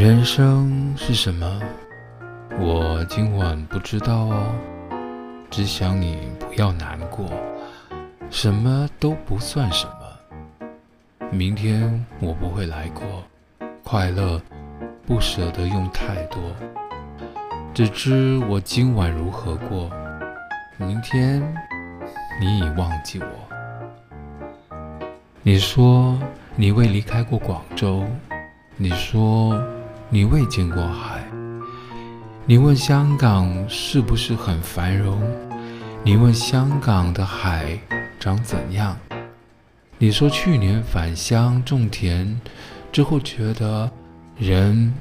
人生是什么？我今晚不知道哦，只想你不要难过，什么都不算什么。明天我不会来过，快乐不舍得用太多，只知我今晚如何过，明天你已忘记我。你说你未离开过广州，你说你未见过海。你问香港是不是很繁荣？你问香港的海长怎样？你说去年返乡种田之后，觉得人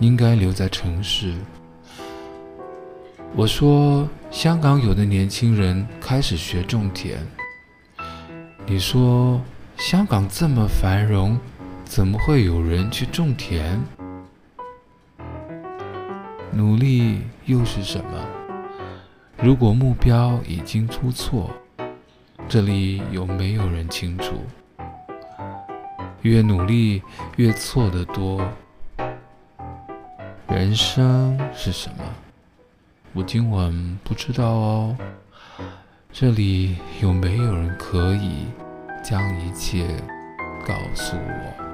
应该留在城市。我说香港有的年轻人开始学种田。你说香港这么繁荣，怎么会有人去种田？努力又是什么？如果目标已经出错，这里有没有人清楚？越努力越错得多。人生是什么？我今晚不知道哦。这里有没有人可以将一切告诉我？